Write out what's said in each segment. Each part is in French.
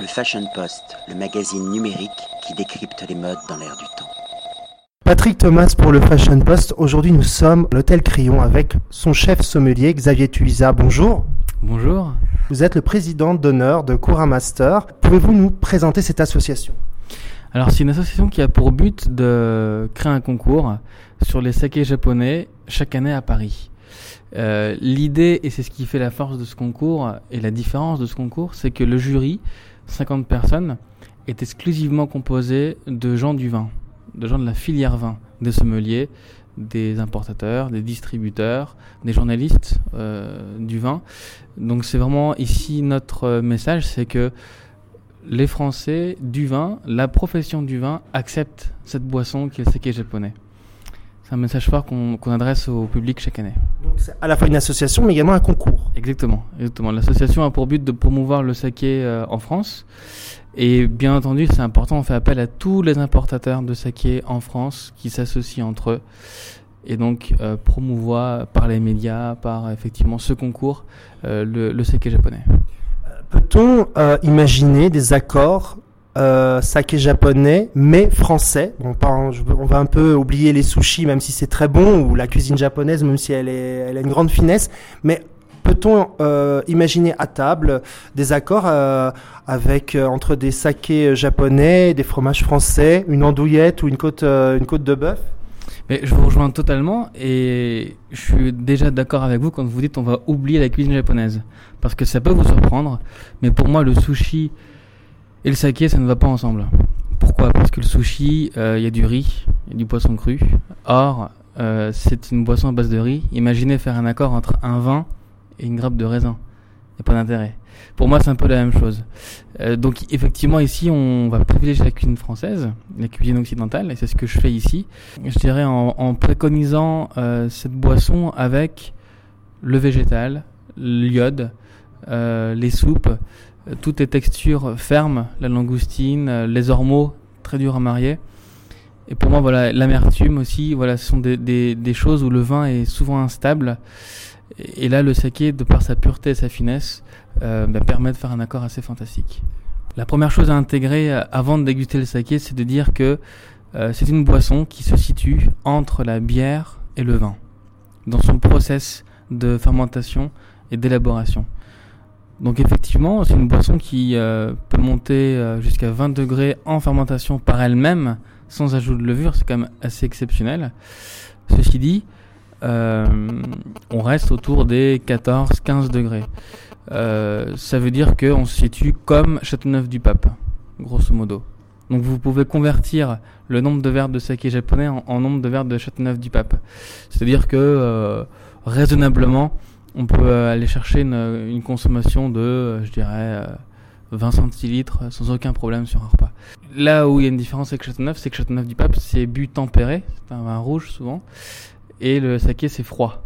Le Fashion Post, le magazine numérique qui décrypte les modes dans l'air du temps. Patrick Thomas pour le Fashion Post. Aujourd'hui, nous sommes à l'hôtel Crillon avec son chef sommelier Xavier Tuisa. Bonjour. Bonjour. Vous êtes le président d'honneur de Coura Master. Pouvez-vous nous présenter cette association? Alors, c'est une association qui a pour but de créer un concours sur les sakés japonais chaque année à Paris. Euh, L'idée, et c'est ce qui fait la force de ce concours et la différence de ce concours, c'est que le jury, 50 personnes, est exclusivement composé de gens du vin, de gens de la filière vin, des sommeliers, des importateurs, des distributeurs, des journalistes euh, du vin. Donc c'est vraiment ici notre message, c'est que les Français du vin, la profession du vin, acceptent cette boisson qui est le saké japonais. C'est un message fort qu'on adresse au public chaque année. Donc c'est à la fois une association, mais également un concours. Exactement, exactement. L'association a pour but de promouvoir le saké euh, en France. Et bien entendu, c'est important, on fait appel à tous les importateurs de saké en France qui s'associent entre eux et donc euh, promouvoir par les médias, par effectivement ce concours, euh, le, le saké japonais. Peut-on euh, imaginer des accords euh, saké japonais mais français. On va un peu oublier les sushis, même si c'est très bon, ou la cuisine japonaise, même si elle, a une grande finesse. Mais peut-on euh, imaginer à table des accords euh, avec euh, entre des sakés japonais, des fromages français, une andouillette ou une côte, de bœuf? Je vous rejoins totalement et je suis déjà d'accord avec vous quand vous dites on va oublier la cuisine japonaise. Parce que ça peut vous surprendre, mais pour moi le sushi et le saké ça ne va pas ensemble. Pourquoi? Parce que le sushi, il y a du riz, il y a du poisson cru. Or, euh, c'est une boisson à base de riz. Imaginez faire un accord entre un vin et une grappe de raisin. Il n'y a pas d'intérêt. Pour moi, c'est un peu la même chose. Euh, donc, effectivement, ici, on va privilégier la cuisine française, la cuisine occidentale, et c'est ce que je fais ici. Je dirais en, préconisant euh, cette boisson avec le végétal, l'iode, euh, les soupes, euh, toutes les textures fermes, la langoustine, euh, les ormeaux, très durs à marier. Et pour moi, voilà, l'amertume aussi, voilà, ce sont des choses où le vin est souvent instable. Et là, le saké, de par sa pureté et sa finesse, euh, bah, permet de faire un accord assez fantastique. La première chose à intégrer euh, avant de déguster le saké, c'est de dire que euh, c'est une boisson qui se situe entre la bière et le vin, dans son process de fermentation et d'élaboration. Donc effectivement, c'est une boisson qui euh, peut monter euh, jusqu'à 20 degrés en fermentation par elle-même, sans ajout de levure, c'est quand même assez exceptionnel. Ceci dit, euh, on reste autour des 14-15 degrés. Euh, ça veut dire qu'on se situe comme Châteauneuf-du-Pape, grosso modo. Donc vous pouvez convertir le nombre de verres de saké japonais en, en nombre de verres de Châteauneuf-du-Pape. C'est-à-dire que euh, raisonnablement, on peut aller chercher une, une consommation de, euh, je dirais, euh, 20 centilitres sans aucun problème sur un repas. Là où il y a une différence avec Châteauneuf, c'est que Châteauneuf-du-Pape, c'est bu tempéré, c'est un vin rouge souvent, et le saké, c'est froid.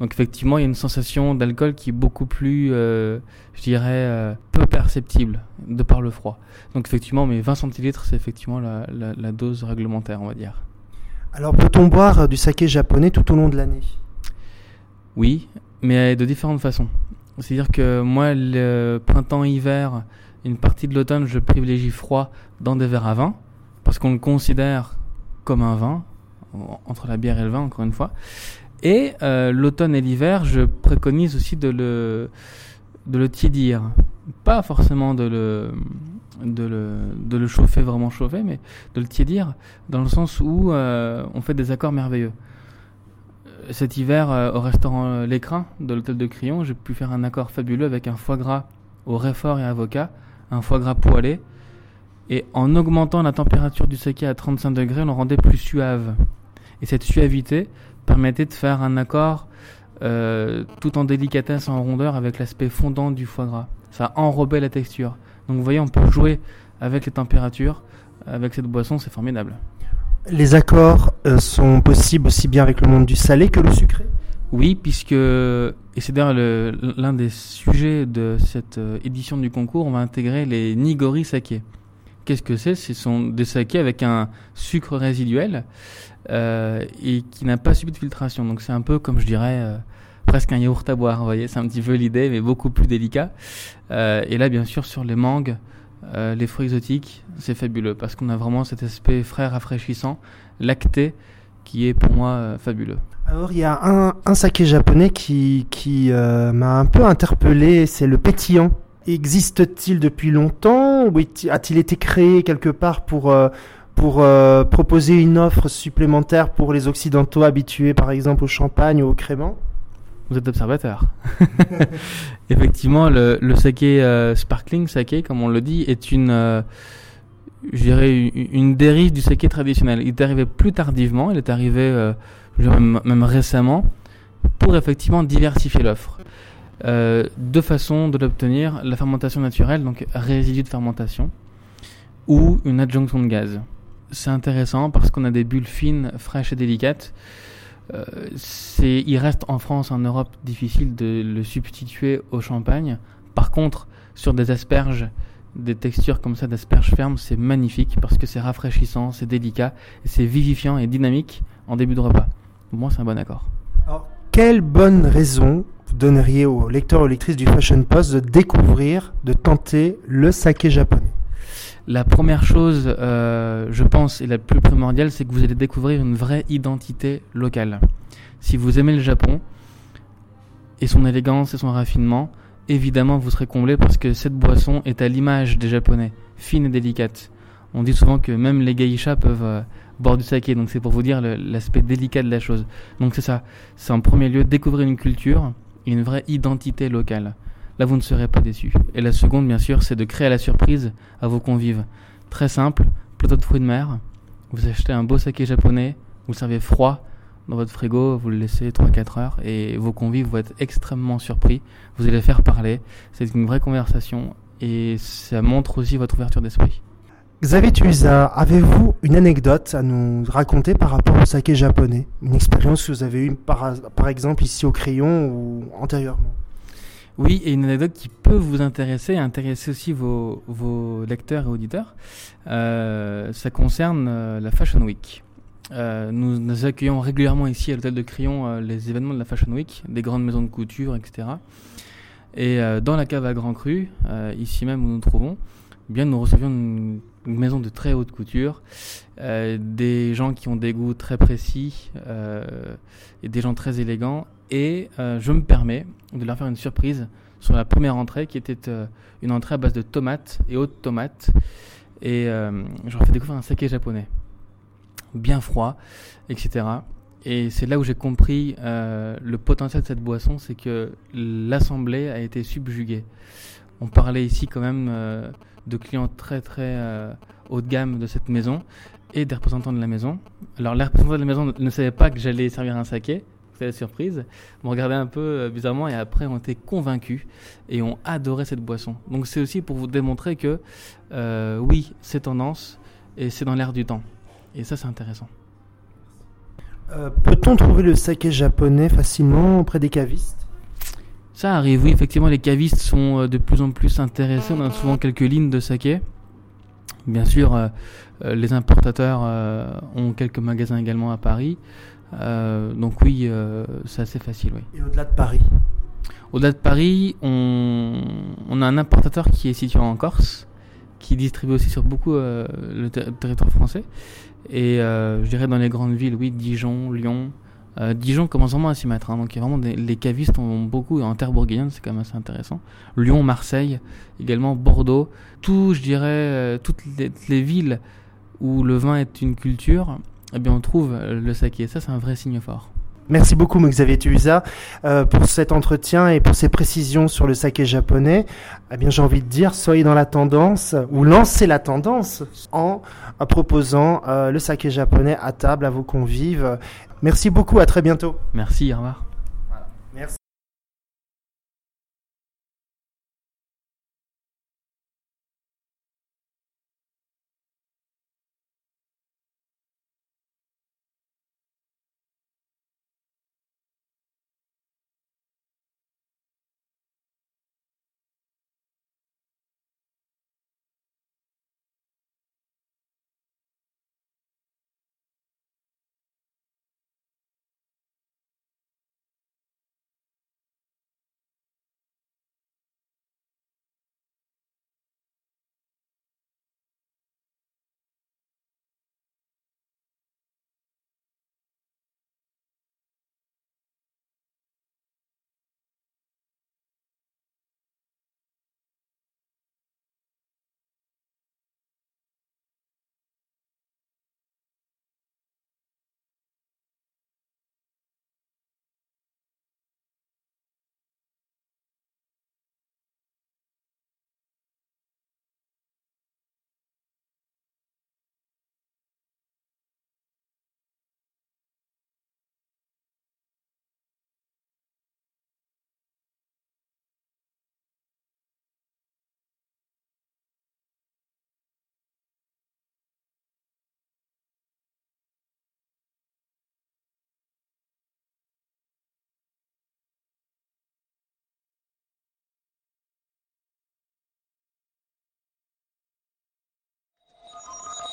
Donc effectivement, il y a une sensation d'alcool qui est beaucoup plus, euh, je dirais, euh, peu perceptible de par le froid. Donc effectivement, mais 20 centilitres, c'est effectivement la, la, la dose réglementaire, on va dire. Alors peut-on boire du saké japonais tout au long de l'année? Oui, mais de différentes façons. C'est-à-dire que moi, le printemps-hiver, une partie de l'automne, je privilégie froid dans des verres à vin, parce qu'on le considère comme un vin, entre la bière et le vin, encore une fois. Et euh, l'automne et l'hiver, je préconise aussi de le, de le tiédir. Pas forcément de le, de, le, de le chauffer, vraiment chauffer, mais de le tiédir, dans le sens où euh, on fait des accords merveilleux. Cet hiver, euh, au restaurant L'Écrin de l'hôtel de Crillon, j'ai pu faire un accord fabuleux avec un foie gras au réfort et avocat, un foie gras poêlé. Et en augmentant la température du saké à 35 degrés, on le rendait plus suave. Et cette suavité permettait de faire un accord euh, tout en délicatesse, en rondeur, avec l'aspect fondant du foie gras. Ça enrobait la texture. Donc vous voyez, on peut jouer avec les températures. Avec cette boisson, c'est formidable. Les accords euh, sont possibles aussi bien avec le monde du salé que le sucré? Oui, puisque, et c'est d'ailleurs l'un des sujets de cette euh, édition du concours, on va intégrer les nigori saké. Qu'est-ce que c'est? Ce sont des sakés avec un sucre résiduel euh, et qui n'a pas subi de filtration. Donc c'est un peu comme je dirais presque un yaourt à boire. Vous voyez, c'est un petit peu l'idée, mais beaucoup plus délicat. Et là, bien sûr, sur les mangues, euh, les fruits exotiques, c'est fabuleux parce qu'on a vraiment cet aspect frais, rafraîchissant, lacté, qui est pour moi euh, fabuleux. Alors il y a un, un saké japonais qui, qui euh, m'a un peu interpellé, c'est le pétillant. Existe-t-il depuis longtemps ou a-t-il été créé quelque part pour, pour proposer une offre supplémentaire pour les Occidentaux habitués par exemple au champagne ou au crément Vous êtes observateur. Effectivement, le, le saké euh, sparkling saké, comme on le dit, est une, euh, une, dérive du saké traditionnel. Il est arrivé plus tardivement, il est arrivé euh, même, même récemment, pour effectivement diversifier l'offre. Deux façons de l'obtenir la fermentation naturelle, donc résidu de fermentation, ou une adjonction de gaz. C'est intéressant parce qu'on a des bulles fines, fraîches et délicates. Euh, c'est, il reste en France, en Europe, difficile de le substituer au champagne. Par contre, sur des asperges, des textures comme ça d'asperges fermes, c'est magnifique parce que c'est rafraîchissant, c'est délicat, c'est vivifiant et dynamique en début de repas. Pour moi, c'est un bon accord. Alors, quelle bonne raison vous donneriez aux lecteurs ou lectrices du Fashion Post de découvrir, de tenter le saké japonais? La première chose, euh, je pense, et la plus primordiale, c'est que vous allez découvrir une vraie identité locale. Si vous aimez le Japon et son élégance et son raffinement, évidemment vous serez comblé parce que cette boisson est à l'image des Japonais, fine et délicate. On dit souvent que même les geishas peuvent euh, boire du saké, donc c'est pour vous dire l'aspect délicat de la chose. Donc c'est ça, c'est en premier lieu découvrir une culture et une vraie identité locale. Là, vous ne serez pas déçu. Et la seconde, bien sûr, c'est de créer la surprise à vos convives. Très simple, plateau de fruits de mer. Vous achetez un beau saké japonais, vous le servez froid dans votre frigo, vous le laissez 3-4 heures et vos convives vont être extrêmement surpris. Vous allez faire parler. C'est une vraie conversation et ça montre aussi votre ouverture d'esprit. Xavier Tuisa, avez-vous une anecdote à nous raconter par rapport au saké japonais? Une expérience que vous avez eue par exemple ici au crayon ou antérieurement? Oui, et une anecdote qui peut vous intéresser intéresser aussi vos, lecteurs et auditeurs. Euh, ça concerne euh, la Fashion Week. Euh, nous, accueillons régulièrement ici à l'hôtel de Crillon les événements de la Fashion Week, des grandes maisons de couture, etc. Et dans la cave à Grand Cru, ici même où nous nous trouvons, bien nous recevions une, maison de très haute couture, euh, des gens qui ont des goûts très précis euh, et des gens très élégants. Et euh, je me permets de leur faire une surprise sur la première entrée qui était une entrée à base de tomates et hautes tomates. Et je leur fais découvrir un saké japonais, bien froid, etc. Et c'est là où j'ai compris le potentiel de cette boisson, c'est que l'assemblée a été subjuguée. On parlait ici quand même de clients très très euh, haut de gamme de cette maison et des représentants de la maison. Alors les représentants de la maison ne savaient pas que j'allais servir un saké, c'était la surprise. M'ont regardé un peu euh, bizarrement et après ont été convaincus et ont adoré cette boisson. Donc c'est aussi pour vous démontrer que euh, oui, c'est tendance et c'est dans l'air du temps. Et ça c'est intéressant. Peut-on trouver le saké japonais facilement auprès des cavistes? Ça arrive, oui, effectivement, les cavistes sont euh, de plus en plus intéressés. On a souvent quelques lignes de saké. Bien sûr, euh, euh, les importateurs euh, ont quelques magasins également à Paris. Euh, donc oui, c'est assez facile, oui. Et au-delà de Paris? Au-delà de Paris, on, on a un importateur qui est situé en Corse, qui distribue aussi sur beaucoup le ter- territoire français. Et je dirais dans les grandes villes, oui, Dijon, Lyon. Euh, Dijon commence vraiment à s'y mettre. hein. donc il y a vraiment des, les cavistes ont beaucoup en terre bourguignonne, c'est quand même assez intéressant. Lyon, Marseille, également Bordeaux. Tout, je dirais, euh, toutes les, les villes où le vin est une culture, eh bien on trouve le saké. Ça, c'est un vrai signe fort. Merci beaucoup, Xavier Tuisa, euh, pour cet entretien et pour ces précisions sur le saké japonais. Eh bien, j'ai envie de dire, soyez dans la tendance ou lancez la tendance en proposant euh, le saké japonais à table à vos convives. Merci beaucoup, à très bientôt. Merci, au revoir. Merci.